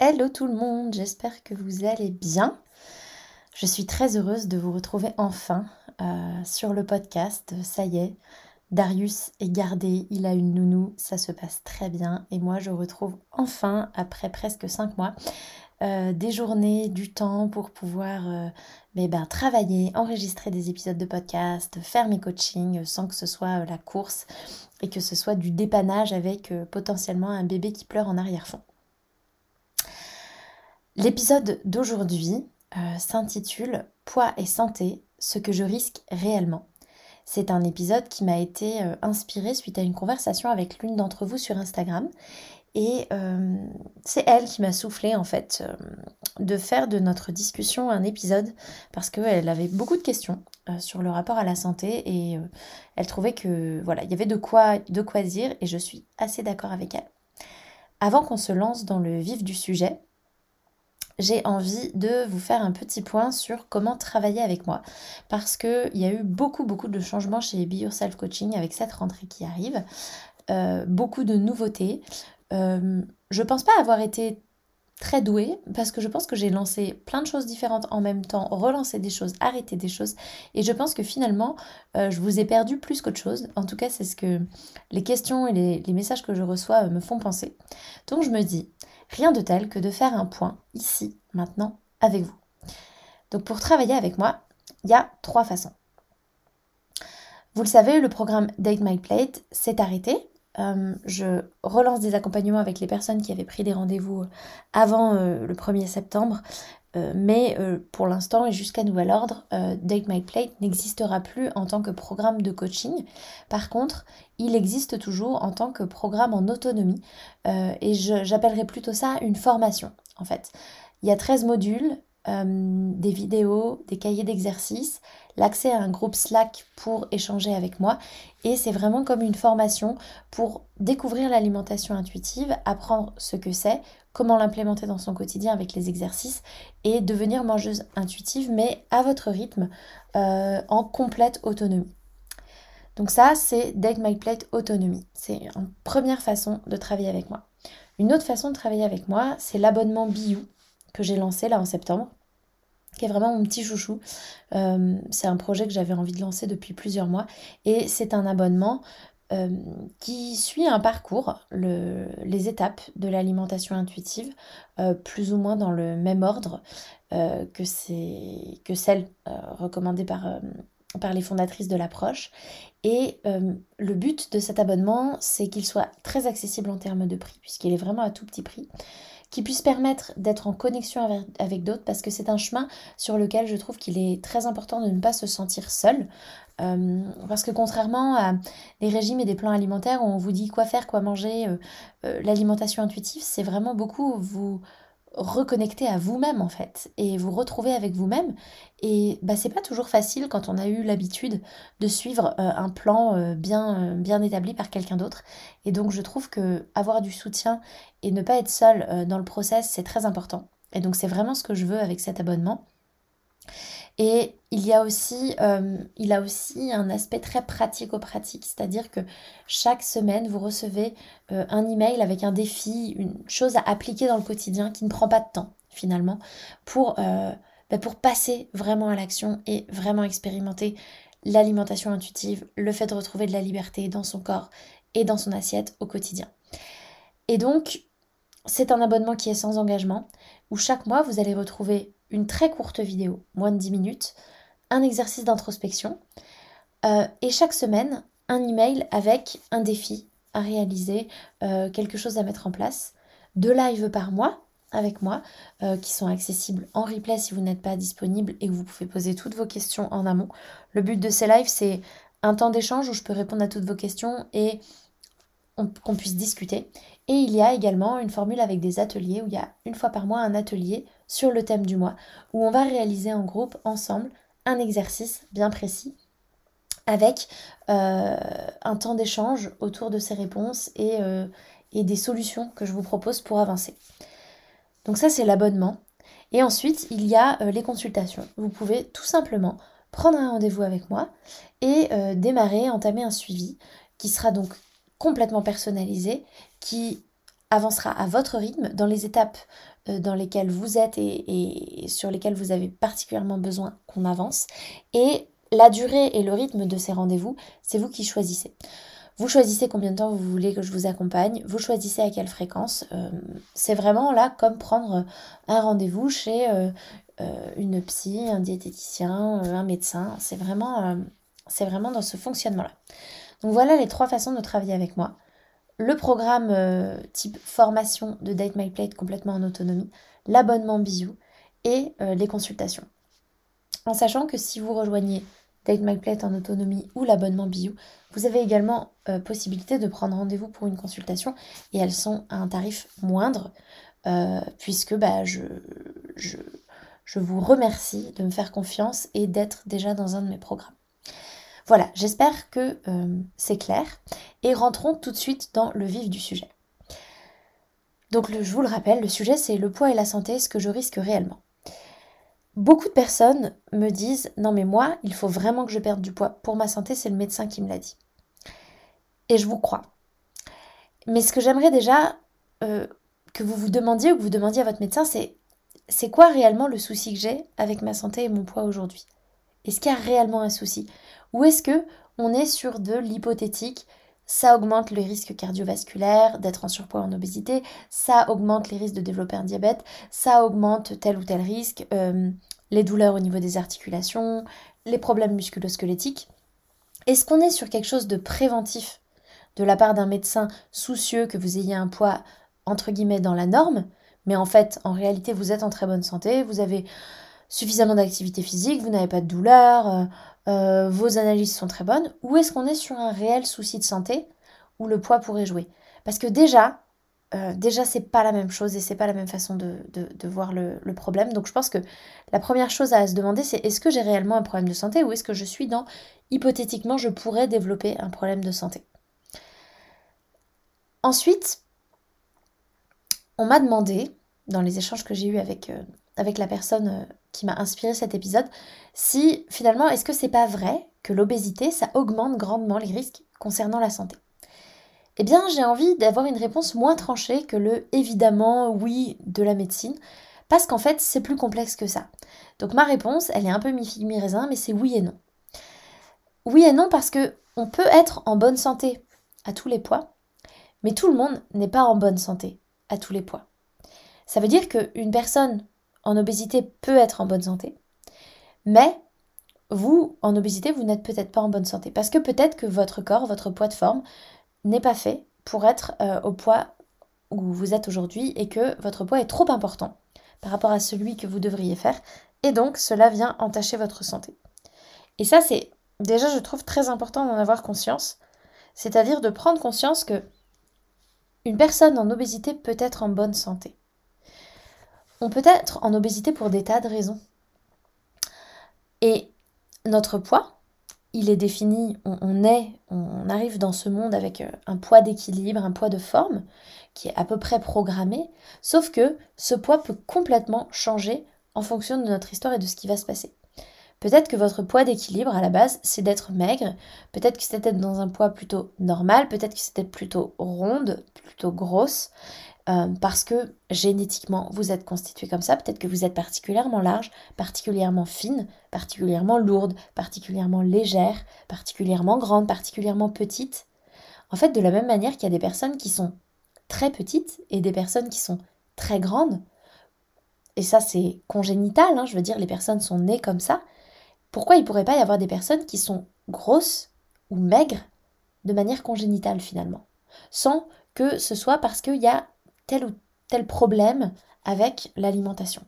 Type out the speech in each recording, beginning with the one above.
Hello tout le monde, j'espère que vous allez bien. Je suis très heureuse de vous retrouver enfin euh, sur le podcast. Ça y est, Darius est gardé, il a une nounou, ça se passe très bien. Et moi, je retrouve enfin, après presque cinq mois, euh, des journées, du temps pour pouvoir euh, ben, travailler, enregistrer des épisodes de podcast, faire mes coachings sans que ce soit la course et que ce soit du dépannage avec potentiellement un bébé qui pleure en arrière-fond. L'épisode d'aujourd'hui euh, s'intitule Poids et santé, ce que je risque réellement. C'est un épisode qui m'a été euh, inspiré suite à une conversation avec l'une d'entre vous sur Instagram. Et euh, c'est elle qui m'a soufflé en fait de faire de notre discussion un épisode parce qu'elle avait beaucoup de questions sur le rapport à la santé et elle trouvait que voilà, il y avait de quoi, de quoi dire et je suis assez d'accord avec elle. Avant qu'on se lance dans le vif du sujet, j'ai envie de vous faire un petit point sur comment travailler avec moi. Parce qu'il y a eu beaucoup, beaucoup de changements chez Be Yourself Coaching avec cette rentrée qui arrive. Euh, beaucoup de nouveautés. Euh, je pense pas avoir été très douée parce que je pense que j'ai lancé plein de choses différentes en même temps, relancé des choses, arrêté des choses et je pense que finalement euh, je vous ai perdu plus qu'autre chose. En tout cas c'est ce que les questions et les, les messages que je reçois me font penser. Donc je me dis Rien de tel que de faire un point ici, maintenant, avec vous. Donc pour travailler avec moi, il y a trois façons. Vous le savez, le programme Date My Plate s'est arrêté. Euh, je relance des accompagnements avec les personnes qui avaient pris des rendez-vous avant euh, le 1er septembre euh, mais euh, pour l'instant et jusqu'à nouvel ordre, euh, Date My Plate n'existera plus en tant que programme de coaching. Par contre, il existe toujours en tant que programme en autonomie et j'appellerais plutôt ça une formation en fait. Il y a 13 modules, des vidéos, des cahiers d'exercices, l'accès à un groupe Slack pour échanger avec moi et c'est vraiment comme une formation pour découvrir l'alimentation intuitive, apprendre ce que c'est, comment l'implémenter dans son quotidien avec les exercices et devenir mangeuse intuitive, mais à votre rythme, euh, en complète autonomie. Donc ça, c'est Date My Plate Autonomie. C'est une première façon de travailler avec moi. Une autre façon de travailler avec moi, c'est l'abonnement Biou que j'ai lancé là en septembre, qui est vraiment mon petit chouchou. Euh, c'est un projet que j'avais envie de lancer depuis plusieurs mois et c'est un abonnement euh, qui suit un parcours, les étapes de l'alimentation intuitive, euh, plus ou moins dans le même ordre que, que celle recommandée par les fondatrices de l'approche. Et le but de cet abonnement, c'est qu'il soit très accessible en termes de prix, puisqu'il est vraiment à tout petit prix qui puisse permettre d'être en connexion avec, d'autres parce que c'est un chemin sur lequel je trouve qu'il est très important de ne pas se sentir seul. Euh, parce que contrairement à des régimes et des plans alimentaires où on vous dit quoi faire, quoi manger, euh, euh, l'alimentation intuitive, c'est vraiment beaucoup vous reconnecter à vous-même en fait et vous retrouver avec vous-même. Et bah c'est pas toujours facile quand on a eu l'habitude de suivre euh, un plan euh, bien euh, bien établi par quelqu'un d'autre. Et donc je trouve que avoir du soutien et ne pas être seul dans le process c'est très important. Et donc c'est vraiment ce que je veux avec cet abonnement et il y a aussi, euh, a aussi un aspect très pratico-pratique, c'est-à-dire que chaque semaine, vous recevez euh, un email avec un défi, une chose à appliquer dans le quotidien qui ne prend pas de temps finalement, pour, euh, bah, pour passer vraiment à l'action et vraiment expérimenter l'alimentation intuitive, le fait de retrouver de la liberté dans son corps et dans son assiette au quotidien. Et donc, c'est un abonnement qui est sans engagement, où chaque mois, vous allez retrouver une très courte vidéo, moins de 10 minutes, un exercice d'introspection, euh, et chaque semaine, un email avec un défi à réaliser, euh, quelque chose à mettre en place, deux lives par mois avec moi, euh, qui sont accessibles en replay si vous n'êtes pas disponible et où vous pouvez poser toutes vos questions en amont. Le but de ces lives, c'est un temps d'échange où je peux répondre à toutes vos questions et qu'on puisse discuter. Et il y a également une formule avec des ateliers où il y a une fois par mois un atelier sur le thème du mois où on va réaliser en groupe ensemble un exercice bien précis avec euh, un temps d'échange autour de ces réponses et, euh, et, des solutions que je vous propose pour avancer. Donc ça c'est l'abonnement. Et ensuite il y a euh, les consultations. Vous pouvez tout simplement prendre un rendez-vous avec moi et démarrer, entamer un suivi qui sera donc complètement personnalisé, qui avancera à votre rythme dans les étapes dans lesquelles vous êtes et, sur lesquelles vous avez particulièrement besoin qu'on avance. Et la durée et le rythme de ces rendez-vous, c'est vous qui choisissez. Vous choisissez combien de temps vous voulez que je vous accompagne, vous choisissez à quelle fréquence. Euh, c'est vraiment là comme prendre un rendez-vous chez euh, euh, une psy, un diététicien, un médecin. C'est vraiment, c'est vraiment dans ce fonctionnement-là. Donc voilà les trois façons de travailler avec moi. Le programme type formation de Date My Plate complètement en autonomie, l'abonnement bisou et les consultations. En sachant que si vous rejoignez Date My Plate en autonomie ou l'abonnement Bio, vous avez également euh, possibilité de prendre rendez-vous pour une consultation et elles sont à un tarif moindre euh, puisque bah, je, je, je vous remercie de me faire confiance et d'être déjà dans un de mes programmes. Voilà, j'espère que euh, c'est clair et rentrons tout de suite dans le vif du sujet. Donc je vous le rappelle, le sujet c'est le poids et la santé, ce que je risque réellement. Beaucoup de personnes me disent non mais moi, il faut vraiment que je perde du poids. Pour ma santé, c'est le médecin qui me l'a dit. Et je vous crois. Mais ce que j'aimerais déjà euh, que vous vous demandiez ou que vous demandiez à votre médecin, c'est c'est quoi réellement le souci que j'ai avec ma santé et mon poids aujourd'hui? Est-ce qu'il y a réellement un souci? Ou est-ce que on est sur de l'hypothétique ça augmente les risques cardiovasculaires, d'être en surpoids en obésité, ça augmente les risques de développer un diabète, ça augmente tel ou tel risque, euh, les douleurs au niveau des articulations, les problèmes musculosquelettiques. Est-ce qu'on est sur quelque chose de préventif de la part d'un médecin soucieux que vous ayez un poids entre guillemets dans la norme, mais en fait en réalité vous êtes en très bonne santé, vous avez suffisamment d'activité physique, vous n'avez pas de douleur, euh, euh, vos analyses sont très bonnes, ou est-ce qu'on est sur un réel souci de santé où le poids pourrait jouer? Parce que déjà, euh, déjà c'est pas la même chose et c'est pas la même façon de, voir le, problème. Donc je pense que la première chose à se demander c'est est-ce que j'ai réellement un problème de santé ou est-ce que je suis dans hypothétiquement je pourrais développer un problème de santé? Ensuite, on m'a demandé, dans les échanges que j'ai eus avec, avec la personne qui m'a inspiré cet épisode, si finalement, est-ce que c'est pas vrai que l'obésité, ça augmente grandement les risques concernant la santé? Eh bien, j'ai envie d'avoir une réponse moins tranchée que le évidemment oui de la médecine, parce qu'en fait, c'est plus complexe que ça. Donc ma réponse, elle est un peu mi-figue mi-raisin, mais c'est oui et non. Oui et non parce que on peut être en bonne santé à tous les poids, mais tout le monde n'est pas en bonne santé à tous les poids. Ça veut dire qu'une personne en obésité peut être en bonne santé, mais vous, en obésité, vous n'êtes peut-être pas en bonne santé. Parce que peut-être que votre corps, votre poids de forme, n'est pas fait pour être euh, au poids où vous êtes aujourd'hui et que votre poids est trop important par rapport à celui que vous devriez faire. Et donc, cela vient entacher votre santé. Et ça, c'est déjà, je trouve très important d'en avoir conscience. C'est-à-dire de prendre conscience que une personne en obésité peut être en bonne santé. On peut être en obésité pour des tas de raisons. Et notre poids, il est défini, on, est, on arrive dans ce monde avec euh, un poids d'équilibre, un poids de forme qui est à peu près programmé, sauf que ce poids peut complètement changer en fonction de notre histoire et de ce qui va se passer. Peut-être que votre poids d'équilibre à la base, c'est d'être maigre, peut-être que d'être dans un poids plutôt normal, peut-être que d'être plutôt ronde, plutôt grosse, euh, parce que génétiquement vous êtes constitué comme ça. Peut-être que vous êtes particulièrement large, particulièrement fine, particulièrement lourde, particulièrement légère, particulièrement grande, particulièrement petite. En fait, de la même manière qu'il y a des personnes qui sont très petites et des personnes qui sont très grandes. Et ça, c'est congénital, hein, je veux dire, les personnes sont nées comme ça. Pourquoi il ne pourrait pas y avoir des personnes qui sont grosses ou maigres de manière congénitale finalement? Sans que ce soit parce qu'il y a tel ou tel problème avec l'alimentation.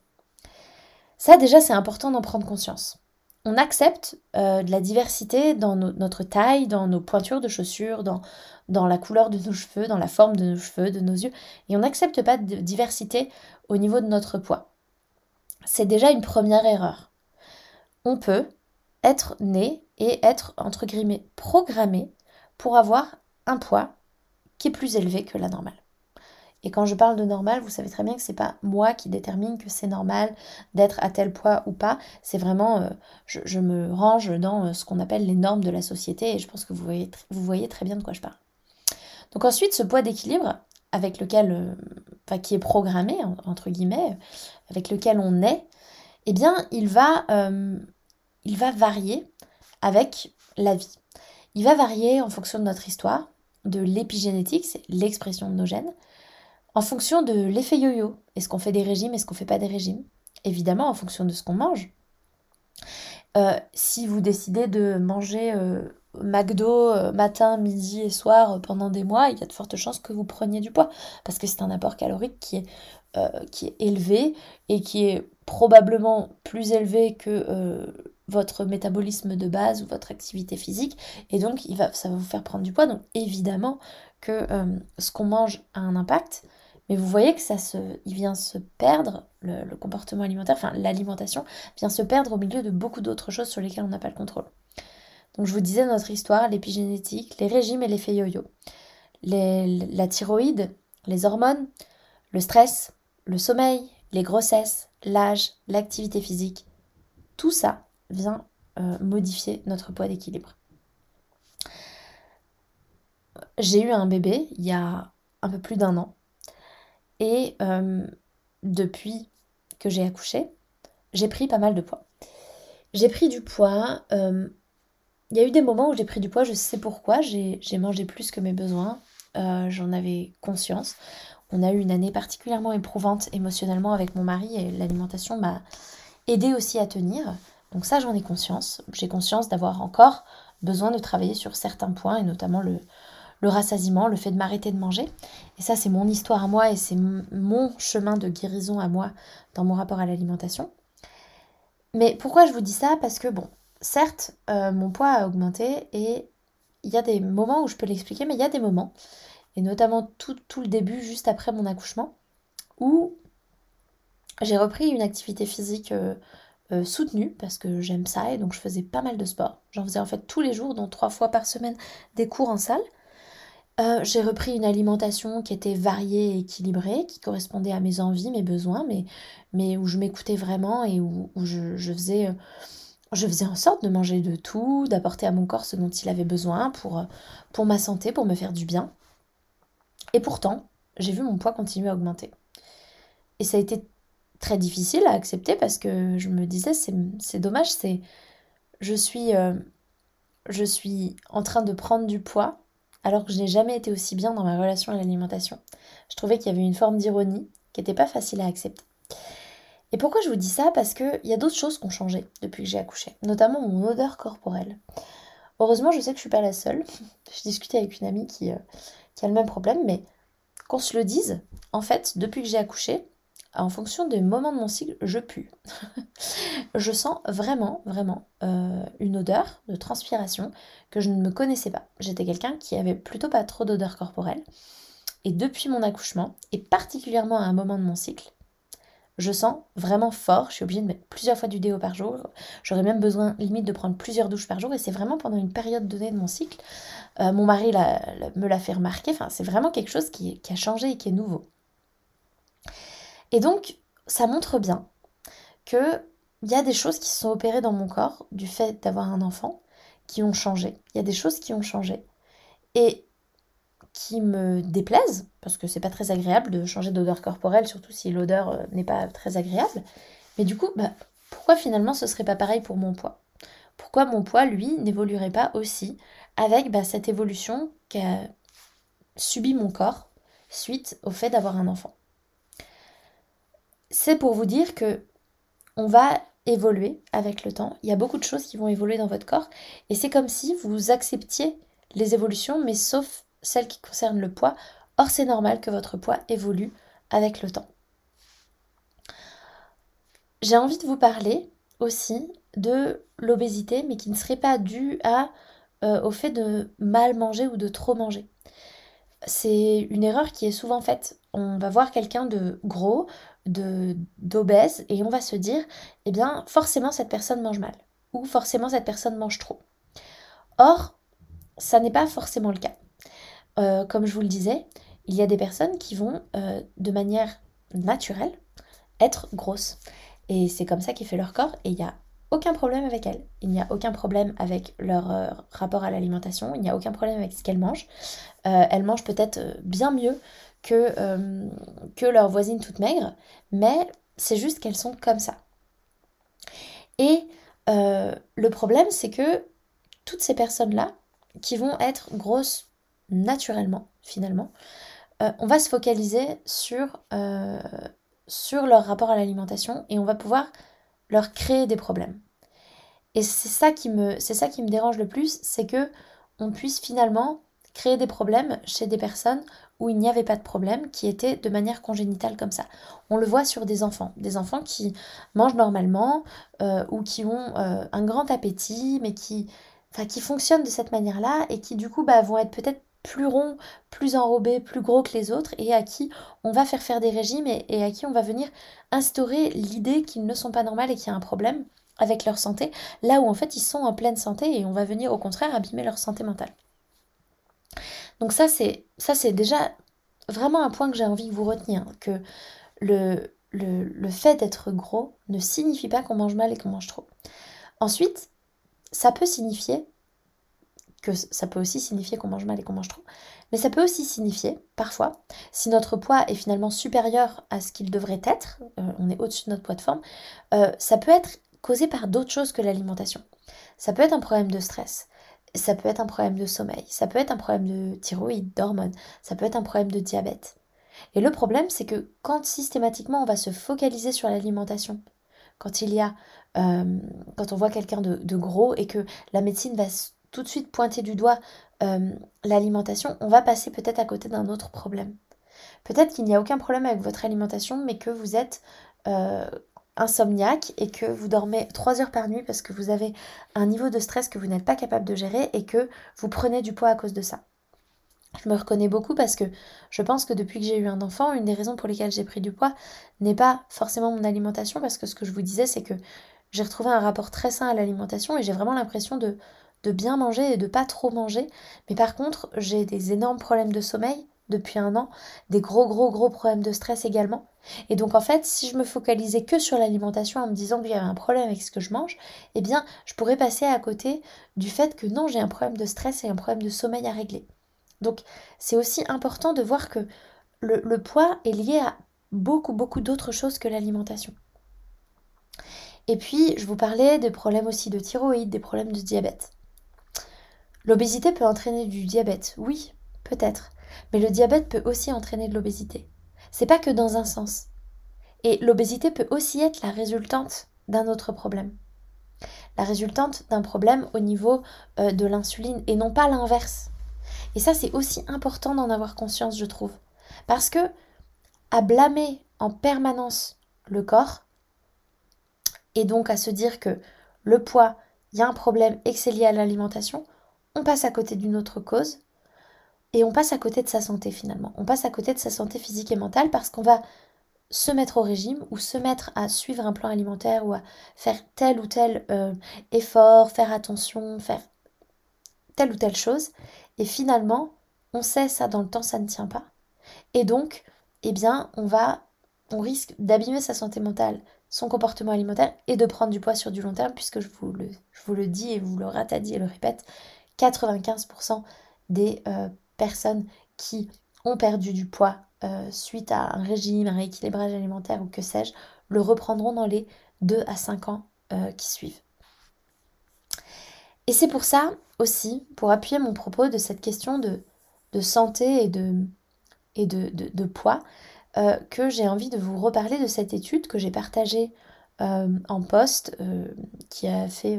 Ça déjà, c'est important d'en prendre conscience on accepte euh, de la diversité dans notre taille, dans nos pointures de chaussures, dans, dans la couleur de nos cheveux, dans la forme de nos cheveux, de nos yeux, et on n'accepte pas de diversité au niveau de notre poids. C'est déjà une première erreur. On peut être né et être, entre guillemets, programmé pour avoir un poids qui est plus élevé que la normale. Et quand je parle de normal, vous savez très bien que c'est pas moi qui détermine que c'est normal d'être à tel poids ou pas. C'est vraiment, euh, je, me range dans euh, ce qu'on appelle les normes de la société et je pense que vous voyez, très bien de quoi je parle. Donc ensuite, ce poids d'équilibre avec lequel, euh, enfin, qui est programmé entre guillemets, avec lequel on est, eh bien, il va, il va varier avec la vie. Il va varier en fonction de notre histoire, de l'épigénétique, c'est l'expression de nos gènes, en fonction de l'effet yo-yo. Est-ce qu'on fait des régimes, est-ce qu'on fait pas des régimes? Évidemment, en fonction de ce qu'on mange. Euh, si vous décidez de manger euh, McDo euh, matin, midi et soir pendant des mois, il y a de fortes chances que vous preniez du poids parce que c'est un apport calorique qui est, élevé et qui est probablement plus élevé que votre métabolisme de base ou votre activité physique et donc ça va vous faire prendre du poids. Donc évidemment que ce qu'on mange a un impact. Mais vous voyez que ça se, vient se perdre, le, comportement alimentaire, enfin l'alimentation, vient se perdre au milieu de beaucoup d'autres choses sur lesquelles on n'a pas le contrôle. Donc je vous disais notre histoire, l'épigénétique, les régimes et l'effet yo-yo. la thyroïde, les hormones, le stress, le sommeil, les grossesses, l'âge, l'activité physique, tout ça vient euh, modifier notre poids d'équilibre. J'ai eu un bébé il y a un peu plus d'un an et euh, depuis que j'ai accouché, j'ai pris pas mal de poids. J'ai pris du poids. Euh, il y a eu des moments où j'ai pris du poids, je sais pourquoi. J'ai mangé plus que mes besoins. Euh, j'en avais conscience. On a eu une année particulièrement éprouvante émotionnellement avec mon mari et l'alimentation m'a aidé aussi à tenir. Donc ça, j'en ai conscience. J'ai conscience d'avoir encore besoin de travailler sur certains points et notamment le, le rassasiement, le fait de m'arrêter de manger. Et ça, c'est mon histoire à moi et c'est mon chemin de guérison à moi dans mon rapport à l'alimentation. Mais pourquoi je vous dis ça? Parce que, bon, certes, euh, mon poids a augmenté et il y a des moments où je peux l'expliquer, mais il y a des moments, et notamment tout, le début, juste après mon accouchement, où j'ai repris une activité physique euh, euh, soutenue parce que j'aime ça et donc je faisais pas mal de sport. J'en faisais en fait tous les jours, donc trois fois par semaine, des cours en salle. Euh, j'ai repris une alimentation qui était variée et équilibrée, qui correspondait à mes envies, mes besoins, mais, où je m'écoutais vraiment et où, je, faisais, euh, je faisais en sorte de manger de tout, d'apporter à mon corps ce dont il avait besoin pour, euh, pour ma santé, pour me faire du bien. Et pourtant, j'ai vu mon poids continuer à augmenter. Et ça a été très difficile à accepter parce que je me disais, c'est dommage, c'est je suis en train de prendre du poids alors que je n'ai jamais été aussi bien dans ma relation à l'alimentation. Je trouvais qu'il y avait une forme d'ironie qui n'était pas facile à accepter. Et pourquoi je vous dis ça? Parce qu'il y a d'autres choses qui ont changé depuis que j'ai accouché, notamment mon odeur corporelle. Heureusement, je sais que je suis pas la seule. J'ai discuté avec une amie euh, qui a le même problème, mais qu'on se le dise, en fait, depuis que j'ai accouché, en fonction des moments de mon cycle, je pue. je sens vraiment, vraiment euh, une odeur de transpiration que je ne me connaissais pas. J'étais quelqu'un qui avait plutôt pas trop d'odeur corporelle. Et depuis mon accouchement, et particulièrement à un moment de mon cycle, je sens vraiment fort. Je suis obligée de mettre plusieurs fois du déo par jour. J'aurais même besoin limite de prendre plusieurs douches par jour. Et c'est vraiment pendant une période donnée de mon cycle. Euh, mon mari me l'a fait remarquer. C'est vraiment quelque chose qui a changé et qui est nouveau. Et donc, ça montre bien que il y a des choses qui se sont opérées dans mon corps du fait d'avoir un enfant qui ont changé. Il y a des choses qui ont changé et qui me déplaisent parce que c'est pas très agréable de changer d'odeur corporelle, surtout si l'odeur euh, n'est pas très agréable. Mais du coup, bah, pourquoi finalement ce serait pas pareil pour mon poids? Pourquoi mon poids, lui, n'évoluerait pas aussi avec bah, cette évolution qu'a subi mon corps suite au fait d'avoir un enfant? C'est pour vous dire que on va évoluer avec le temps. Il y a beaucoup de choses qui vont évoluer dans votre corps et c'est comme si vous acceptiez les évolutions, mais sauf celles qui concernent le poids. Or, c'est normal que votre poids évolue avec le temps. J'ai envie de vous parler aussi de l'obésité, mais qui ne serait pas due euh, au fait de mal manger ou de trop manger. C'est une erreur qui est souvent faite. On va voir quelqu'un de gros, d'obèse, et on va se dire, eh bien, forcément cette personne mange mal, ou forcément cette personne mange trop. Or, ça n'est pas forcément le cas. Euh, comme je vous le disais, il y a des personnes qui vont, euh, de manière naturelle, être grosses. Et c'est comme ça qu'ils fait leur corps, et il n'y a aucun problème avec elles. Il n'y a aucun problème avec leur euh, rapport à l'alimentation, il n'y a aucun problème avec ce qu'elles mangent. elles mangent peut-être bien mieux que, que leurs voisines toutes maigres, mais c'est juste qu'elles sont comme ça. Et le problème, c'est que toutes ces personnes-là, qui vont être grosses naturellement, finalement, euh, on va se focaliser sur, euh, leur rapport à l'alimentation et on va pouvoir leur créer des problèmes. Et c'est ça qui me, ça qui me dérange le plus, c'est que on puisse finalement créer des problèmes chez des personnes où il n'y avait pas de problème, qui étaient de manière congénitale comme ça. On le voit sur des enfants, des enfants qui mangent normalement euh, ou qui ont un grand appétit, mais qui fonctionnent de cette manière-là et qui du coup bah, vont être peut-être plus ronds, plus enrobés, plus gros que les autres et à qui on va faire faire des régimes et, à qui on va venir instaurer l'idée qu'ils ne sont pas normales et qu'il y a un problème avec leur santé, là où en fait ils sont en pleine santé et on va venir au contraire abîmer leur santé mentale. Donc ça c'est ça c'est déjà vraiment un point que j'ai envie que vous retenir, que le, le, fait d'être gros ne signifie pas qu'on mange mal et qu'on mange trop. Ensuite, ça peut signifier que ça peut aussi signifier qu'on mange mal et qu'on mange trop, mais ça peut aussi signifier, parfois, si notre poids est finalement supérieur à ce qu'il devrait être, euh, on est au-dessus de notre poids de forme, euh, ça peut être causé par d'autres choses que l'alimentation. Ça peut être un problème de stress, ça peut être un problème de sommeil, ça peut être un problème de thyroïde, d'hormones, ça peut être un problème de diabète. Et le problème, c'est que quand systématiquement on va se focaliser sur l'alimentation, quand il y a euh, quand on voit quelqu'un de, gros et que la médecine va tout de suite pointer du doigt euh, l'alimentation, on va passer peut-être à côté d'un autre problème. Peut-être qu'il n'y a aucun problème avec votre alimentation, mais que vous êtes euh, insomniaque et que vous dormez 3 heures par nuit parce que vous avez un niveau de stress que vous n'êtes pas capable de gérer et que vous prenez du poids à cause de ça. Je me reconnais beaucoup parce que je pense que depuis que j'ai eu un enfant, une des raisons pour lesquelles j'ai pris du poids n'est pas forcément mon alimentation, parce que ce que je vous disais, c'est que j'ai retrouvé un rapport très sain à l'alimentation et j'ai vraiment l'impression de, de bien manger et de pas trop manger. Mais par contre, j'ai des énormes problèmes de sommeil depuis un an, des gros gros gros problèmes de stress également. Et donc en fait, si je me focalisais que sur l'alimentation en me disant qu'il y avait un problème avec ce que je mange, eh bien, je pourrais passer à côté du fait que non, j'ai un problème de stress et un problème de sommeil à régler. Donc c'est aussi important de voir que le, poids est lié à beaucoup beaucoup d'autres choses que l'alimentation. Et puis, je vous parlais des problèmes aussi de thyroïde, des problèmes de diabète. L'obésité peut entraîner du diabète, oui, peut-être. Mais le diabète peut aussi entraîner de l'obésité. C'est pas que dans un sens. Et l'obésité peut aussi être la résultante d'un autre problème. La résultante d'un problème au niveau euh, de l'insuline et non pas l'inverse. Et ça, c'est aussi important d'en avoir conscience, je trouve. Parce que à blâmer en permanence le corps, et donc à se dire que le poids, il y a un problème et que c'est lié à l'alimentation, on passe à côté d'une autre cause et on passe à côté de sa santé finalement. On passe à côté de sa santé physique et mentale parce qu'on va se mettre au régime ou se mettre à suivre un plan alimentaire ou à faire tel ou tel euh, effort, faire attention, faire telle ou telle chose. Et finalement, on sait ça dans le temps, ça ne tient pas. Et donc, eh bien, on va, on risque d'abîmer sa santé mentale, son comportement alimentaire et de prendre du poids sur du long terme, puisque je vous le, je vous le dis et vous le ratadis et le répète, 95% des euh, personnes qui ont perdu du poids euh, suite à un régime, un rééquilibrage alimentaire ou que sais-je, le reprendront dans les 2 à 5 ans euh, qui suivent. Et c'est pour ça aussi, pour appuyer mon propos de cette question de, de santé et de, et de, poids euh, que j'ai envie de vous reparler de cette étude que j'ai partagée en post qui a fait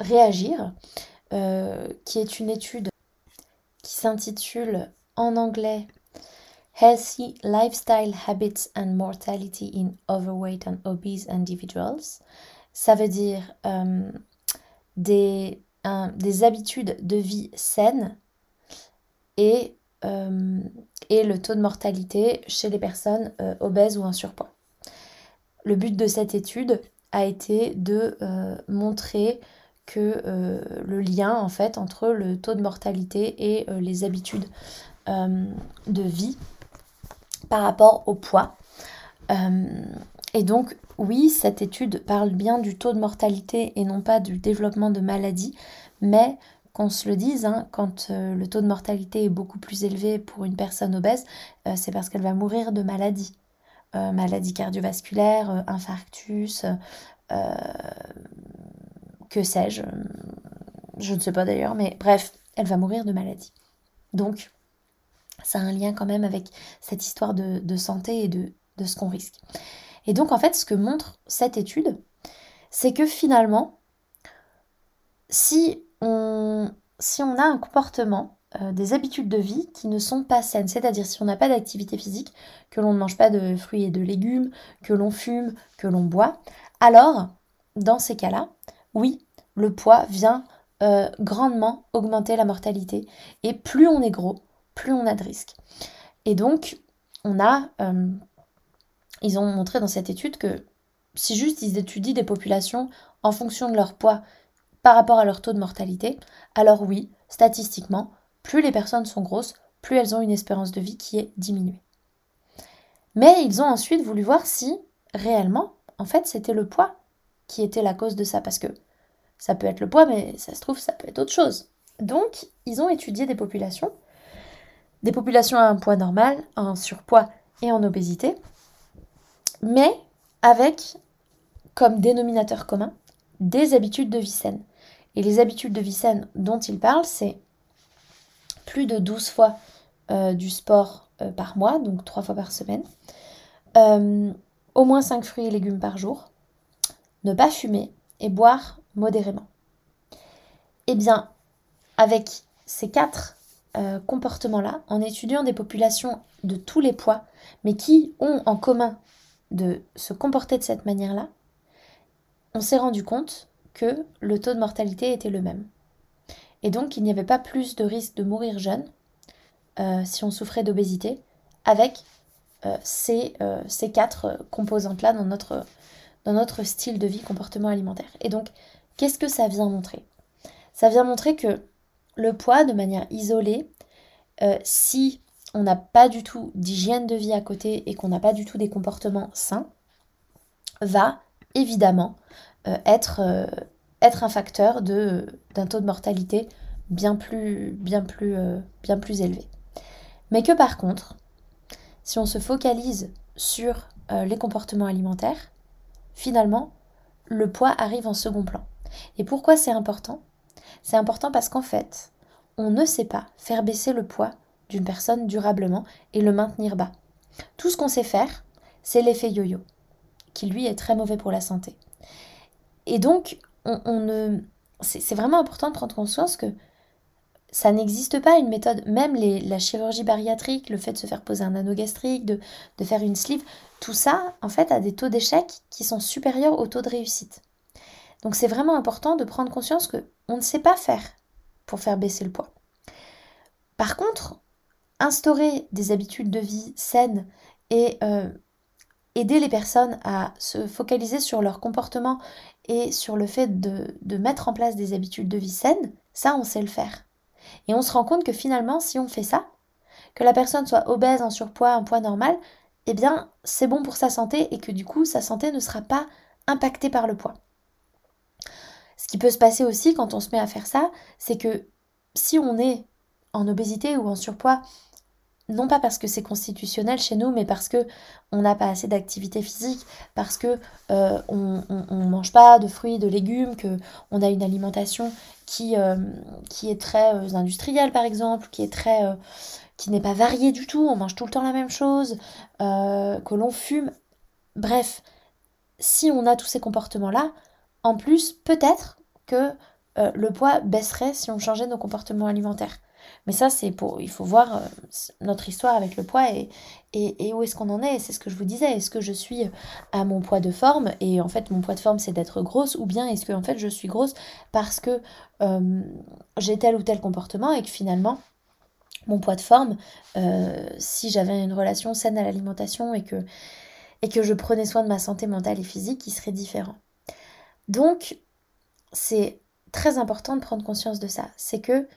réagir, qui est une étude s'intitule en anglais Healthy Lifestyle Habits and Mortality in Overweight and Obese Individuals. Ça veut dire des, des habitudes de vie saines et, euh, et le taux de mortalité chez les personnes euh, obèses ou en surpoids. Le but de cette étude a été de euh, montrer que le lien en fait entre le taux de mortalité et les habitudes de vie par rapport au poids. et donc oui, cette étude parle bien du taux de mortalité et non pas du développement de maladies, mais qu'on se le dise, hein, quand euh, le taux de mortalité est beaucoup plus élevé pour une personne obèse, euh, c'est parce qu'elle va mourir de maladies. Euh, maladies cardiovasculaires, infarctus, que sais-je, je ne sais pas d'ailleurs, mais bref, elle va mourir de maladie. Donc, ça a un lien quand même avec cette histoire de, santé et de, ce qu'on risque. Et donc, en fait, ce que montre cette étude, c'est que finalement, si on, si on a un comportement, euh, des habitudes de vie qui ne sont pas saines, c'est-à-dire si on n'a pas d'activité physique, que l'on ne mange pas de fruits et de légumes, que l'on fume, que l'on boit, alors, dans ces cas-là, oui, le poids vient euh, grandement augmenter la mortalité. Et plus on est gros, plus on a de risques. Et donc, on a, euh, ils ont montré dans cette étude que si juste ils étudient des populations en fonction de leur poids par rapport à leur taux de mortalité, alors oui, statistiquement, plus les personnes sont grosses, plus elles ont une espérance de vie qui est diminuée. Mais ils ont ensuite voulu voir si, réellement, en fait, c'était le poids qui était la cause de ça, parce que ça peut être le poids, mais ça se trouve, ça peut être autre chose. Donc, ils ont étudié des populations, des populations à un poids normal, en surpoids et en obésité, mais avec comme dénominateur commun des habitudes de vie saine. Et les habitudes de vie saine dont il parle, c'est plus de 12 fois euh, du sport euh, par mois, donc 3 fois par semaine, euh, au moins 5 fruits et légumes par jour, ne pas fumer et boire modérément. Eh bien, avec ces quatre comportements-là, en étudiant des populations de tous les poids, mais qui ont en commun de se comporter de cette manière-là, on s'est rendu compte que le taux de mortalité était le même. Et donc il n'y avait pas plus de risque de mourir jeune euh, si on souffrait d'obésité avec euh, ces, euh, ces, quatre composantes-là dans notre, notre style de vie, comportement alimentaire. Et donc, qu'est-ce que ça vient montrer? Ça vient montrer que le poids, de manière isolée, si on n'a pas du tout d'hygiène de vie à côté et qu'on n'a pas du tout des comportements sains, va évidemment euh, être, euh, être un facteur d'un taux de mortalité bien plus, bien, plus, euh, bien plus élevé. Mais que par contre, si on se focalise sur les comportements alimentaires, finalement, le poids arrive en second plan. Et pourquoi c'est important? C'est important parce qu'en fait, on ne sait pas faire baisser le poids d'une personne durablement et le maintenir bas. Tout ce qu'on sait faire, c'est l'effet yo-yo, qui lui est très mauvais pour la santé. Et donc, c'est vraiment important de prendre conscience que ça n'existe pas une méthode, même la chirurgie bariatrique, le fait de se faire poser un anneau gastrique, de, de faire une sleeve, tout ça, en fait, a des taux d'échec qui sont supérieurs au taux de réussite. Donc c'est vraiment important de prendre conscience que on ne sait pas faire pour faire baisser le poids. Par contre, instaurer des habitudes de vie saines et euh, aider les personnes à se focaliser sur leur comportement et sur le fait de, mettre en place des habitudes de vie saines, ça on sait le faire. Et on se rend compte que finalement, si on fait ça, que la personne soit obèse, en surpoids, en poids normal, eh bien c'est bon pour sa santé et que du coup sa santé ne sera pas impactée par le poids. Ce qui peut se passer aussi quand on se met à faire ça, c'est que si on est en obésité ou en surpoids non pas parce que c'est constitutionnel chez nous, mais parce que on n'a pas assez d'activité physique, parce que euh, on, ne mange pas de fruits, de légumes, que on a une alimentation qui, euh, est très euh, industrielle par exemple, qui est très qui n'est pas varié du tout, on mange tout le temps la même chose, que l'on fume. Bref, si on a tous ces comportements-là, en plus, peut-être que le poids baisserait si on changeait nos comportements alimentaires. Mais ça, c'est pour. Il faut voir euh, notre histoire avec le poids et, et, où est-ce qu'on en est. C'est ce que je vous disais. Est-ce que je suis à mon poids de forme et en fait, mon poids de forme, c'est d'être grosse ou bien est-ce que en fait, je suis grosse parce que euh, j'ai tel ou tel comportement et que finalement, mon poids de forme, euh, si j'avais une relation saine à l'alimentation et que, et que je prenais soin de ma santé mentale et physique, il serait différent. Donc, c'est très important de prendre conscience de ça. C'est que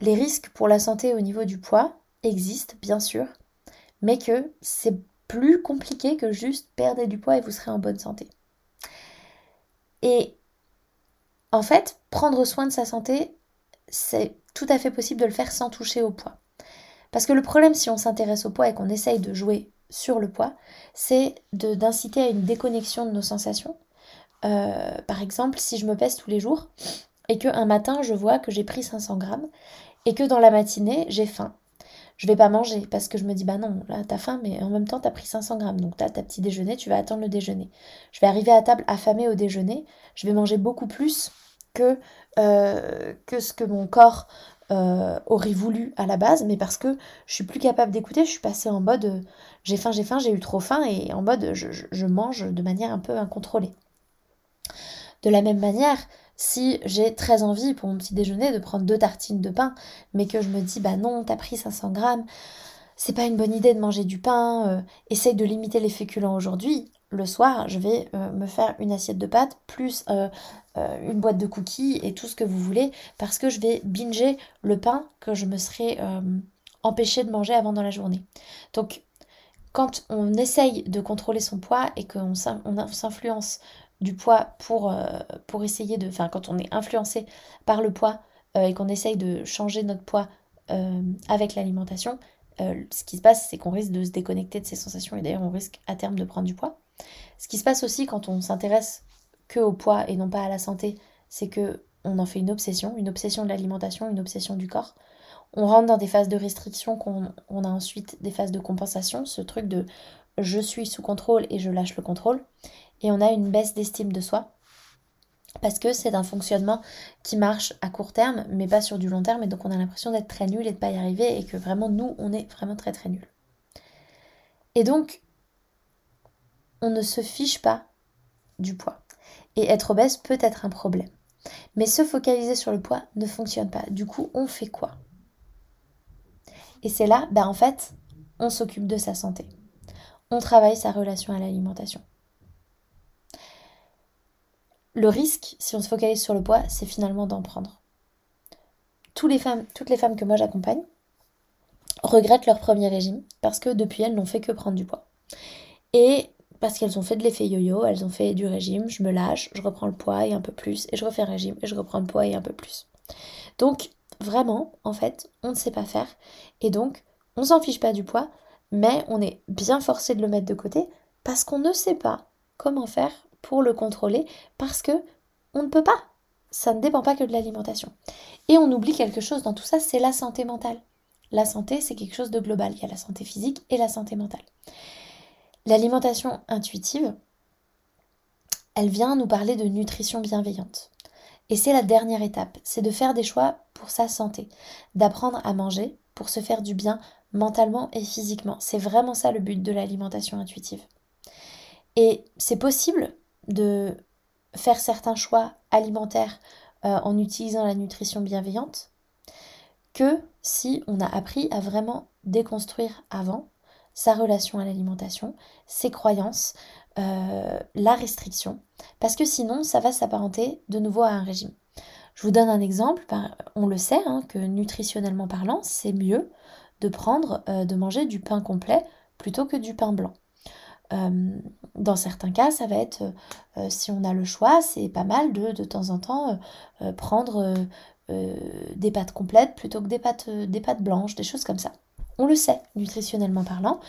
les risques pour la santé au niveau du poids existent, bien sûr, mais que c'est plus compliqué que juste perdre du poids et vous serez en bonne santé. Et en fait, prendre soin de sa santé, c'est tout à fait possible de le faire sans toucher au poids. Parce que le problème, si on s'intéresse au poids et qu'on essaye de jouer sur le poids, c'est d'inciter à une déconnexion de nos sensations. Euh, par exemple, si je me pèse tous les jours et qu'un matin je vois que j'ai pris 500 grammes et que dans la matinée, j'ai faim. Je vais pas manger parce que je me dis, bah non, là t'as faim, mais en même temps t'as pris 500 grammes, donc t'as ta petit déjeuner, tu vas attendre le déjeuner. Je vais arriver à table affamée au déjeuner, je vais manger beaucoup plus que, euh, que ce que mon corps euh, aurait voulu à la base, mais parce que je suis plus capable d'écouter, je suis passée en mode euh, j'ai faim, j'ai faim, j'ai eu trop faim, et en mode je mange de manière un peu incontrôlée. De la même manière, si j'ai très envie pour mon petit déjeuner de prendre deux tartines de pain, mais que je me dis bah non, t'as pris 500 grammes, c'est pas une bonne idée de manger du pain, euh, essaye de limiter les féculents aujourd'hui. Le soir, je vais euh, me faire une assiette de pâtes plus euh, une boîte de cookies et tout ce que vous voulez parce que je vais binger le pain que je me serais empêché de manger avant dans la journée. Donc, quand on essaye de contrôler son poids et qu'on s'influence du poids pour, euh, pour essayer de... Enfin, quand on est influencé par le poids euh, et qu'on essaye de changer notre poids euh, avec l'alimentation, ce qui se passe, c'est qu'on risque de se déconnecter de ces sensations et d'ailleurs on risque à terme de prendre du poids. Ce qui se passe aussi quand on s'intéresse que au poids et non pas à la santé, c'est que on en fait une obsession, une obsession de l'alimentation, une obsession du corps. On rentre dans des phases de restriction qu'on on a ensuite des phases de compensation, ce truc de je suis sous contrôle et je lâche le contrôle et on a une baisse d'estime de soi. Parce que c'est un fonctionnement qui marche à court terme, mais pas sur du long terme, et donc on a l'impression d'être très nul et de pas y arriver, et que vraiment nous, on est vraiment très très nul. Et donc, on ne se fiche pas du poids. Et être obèse peut être un problème. Mais se focaliser sur le poids ne fonctionne pas. Du coup, on fait quoi? Et c'est là, ben en fait, on s'occupe de sa santé. On travaille sa relation à l'alimentation. Le risque, si on se focalise sur le poids, c'est finalement d'en prendre. Toutes les femmes, que moi j'accompagne regrettent leur premier régime parce que depuis elles n'ont fait que prendre du poids. Et parce qu'elles ont fait de l'effet yo-yo, elles ont fait du régime, je me lâche, je reprends le poids et un peu plus, et je refais un régime et je reprends le poids et un peu plus. Donc vraiment, en fait, on ne sait pas faire. Et donc, on s'en fiche pas du poids, mais on est bien forcé de le mettre de côté parce qu'on ne sait pas comment faire pour le contrôler parce que on ne peut pas. Ça ne dépend pas que de l'alimentation. Et on oublie quelque chose dans tout ça, c'est la santé mentale. La santé, c'est quelque chose de global. Il y a la santé physique et la santé mentale. L'alimentation intuitive, elle vient nous parler de nutrition bienveillante. Et c'est la dernière étape, c'est de faire des choix pour sa santé, d'apprendre à manger pour se faire du bien mentalement et physiquement. C'est vraiment ça le but de l'alimentation intuitive. Et c'est possible de faire certains choix alimentaires euh, en utilisant la nutrition bienveillante que si on a appris à vraiment déconstruire avant sa relation à l'alimentation, ses croyances, euh, la restriction, parce que sinon ça va s'apparenter de nouveau à un régime. Je vous donne un exemple, on le sait, hein, que nutritionnellement parlant, c'est mieux de prendre, euh, de manger du pain complet plutôt que du pain blanc. Euh, dans certains cas, ça va être, euh, si on a le choix, c'est pas mal de de temps en temps euh, prendre des pâtes complètes plutôt que des pâtes, des pâtes blanches, des choses comme ça. On le sait, nutritionnellement parlant,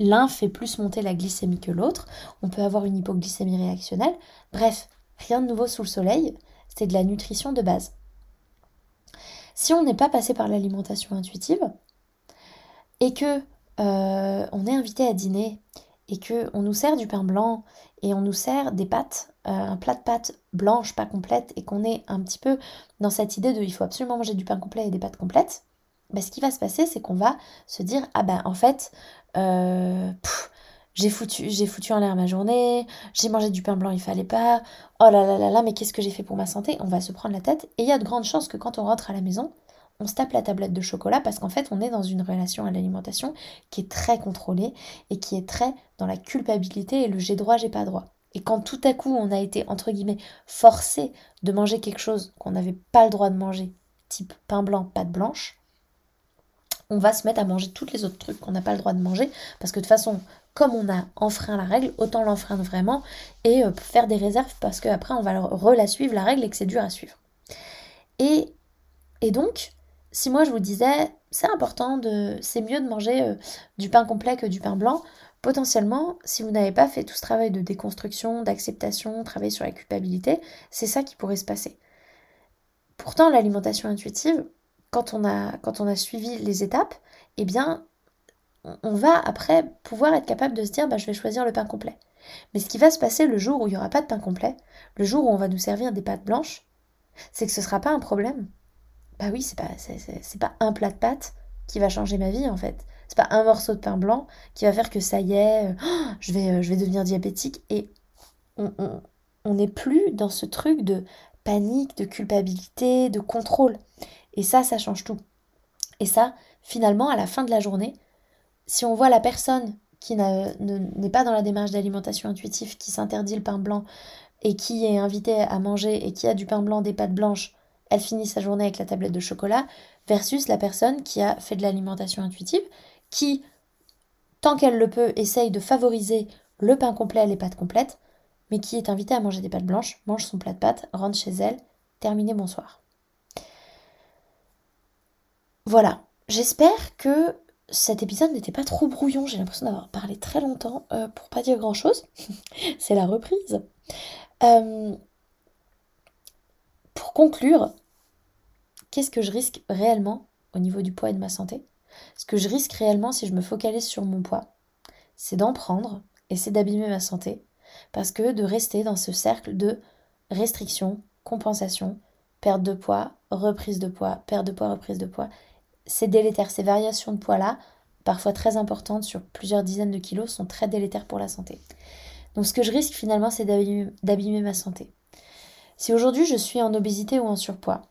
l'un fait plus monter la glycémie que l'autre, on peut avoir une hypoglycémie réactionnelle, bref, rien de nouveau sous le soleil, c'est de la nutrition de base. Si on n'est pas passé par l'alimentation intuitive, et que euh, on est invité à dîner et que on nous sert du pain blanc et on nous sert des pâtes, euh, un plat de pâtes blanches pas complètes et qu'on est un petit peu dans cette idée de il faut absolument manger du pain complet et des pâtes complètes, bah, ce qui va se passer c'est qu'on va se dire ah ben en fait euh, j'ai foutu, j'ai foutu en l'air ma journée, j'ai mangé du pain blanc, il fallait pas, oh là là là là, mais qu'est-ce que j'ai fait pour ma santé? On va se prendre la tête, et il y a de grandes chances que quand on rentre à la maison, on se tape la tablette de chocolat parce qu'en fait on est dans une relation à l'alimentation qui est très contrôlée et qui est très dans la culpabilité et le j'ai droit, j'ai pas droit. Et quand tout à coup on a été entre guillemets forcé de manger quelque chose qu'on n'avait pas le droit de manger, type pain blanc, pâte blanche, on va se mettre à manger tous les autres trucs qu'on n'a pas le droit de manger parce que de toute façon comme on a enfreint la règle, autant l'enfreindre vraiment et euh, faire des réserves parce qu'après on va re la suivre la règle et que c'est dur à suivre. Et, et donc, si moi je vous disais, c'est important de, c'est mieux de manger euh, du pain complet que du pain blanc, potentiellement, si vous n'avez pas fait tout ce travail de déconstruction, d'acceptation, travail sur la culpabilité, c'est ça qui pourrait se passer. Pourtant, l'alimentation intuitive, quand on a, quand on a suivi les étapes, eh bien, on va après pouvoir être capable de se dire, bah, je vais choisir le pain complet. Mais ce qui va se passer le jour où il n'y aura pas de pain complet, le jour où on va nous servir des pâtes blanches, c'est que ce ne sera pas un problème. Bah oui, c'est pas, c'est, pas un plat de pâtes qui va changer ma vie en fait. C'est pas un morceau de pain blanc qui va faire que ça y est, euh, je, vais, euh, je vais devenir diabétique. Et on n'est plus dans ce truc de panique, de culpabilité, de contrôle. Et ça, ça change tout. Et ça, finalement, à la fin de la journée, si on voit la personne qui n'est pas dans la démarche d'alimentation intuitive, qui s'interdit le pain blanc et qui est invitée à manger et qui a du pain blanc, des pâtes blanches, elle finit sa journée avec la tablette de chocolat, versus la personne qui a fait de l'alimentation intuitive, qui, tant qu'elle le peut, essaye de favoriser le pain complet et les pâtes complètes, mais qui est invitée à manger des pâtes blanches, mange son plat de pâtes, rentre chez elle, terminé bonsoir. Voilà, j'espère que cet épisode n'était pas trop brouillon. J'ai l'impression d'avoir parlé très longtemps euh, pour pas dire grand chose. C'est la reprise. Euh, conclure, qu'est-ce que je risque réellement au niveau du poids et de ma santé? Ce que je risque réellement si je me focalise sur mon poids, c'est d'en prendre et c'est d'abîmer ma santé. Parce que de rester dans ce cercle de restriction, compensation, perte de poids, reprise de poids, perte de poids, reprise de poids, ces délétères, ces variations de poids-là, parfois très importantes sur plusieurs dizaines de kilos, sont très délétères pour la santé. Donc ce que je risque finalement, c'est d'abîmer ma santé. Si aujourd'hui je suis en obésité ou en surpoids,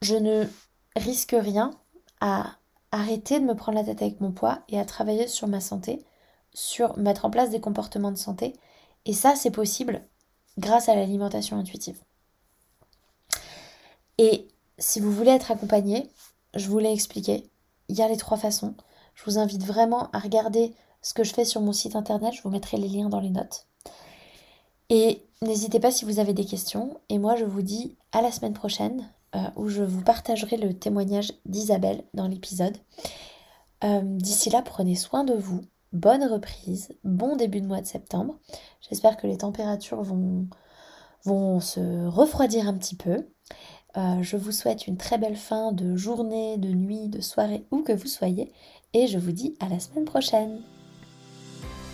je ne risque rien à arrêter de me prendre la tête avec mon poids et à travailler sur ma santé, sur mettre en place des comportements de santé. Et ça, c'est possible grâce à l'alimentation intuitive. Et si vous voulez être accompagné, je vous l'ai expliqué, il y a les trois façons. Je vous invite vraiment à regarder ce que je fais sur mon site internet, je vous mettrai les liens dans les notes. Et n'hésitez pas si vous avez des questions. Et moi, je vous dis à la semaine prochaine, euh, où je vous partagerai le témoignage d'Isabelle dans l'épisode. Euh, d'ici là, prenez soin de vous. Bonne reprise, bon début de mois de septembre. J'espère que les températures vont, vont se refroidir un petit peu. Euh, je vous souhaite une très belle fin de journée, de nuit, de soirée, où que vous soyez. Et je vous dis à la semaine prochaine.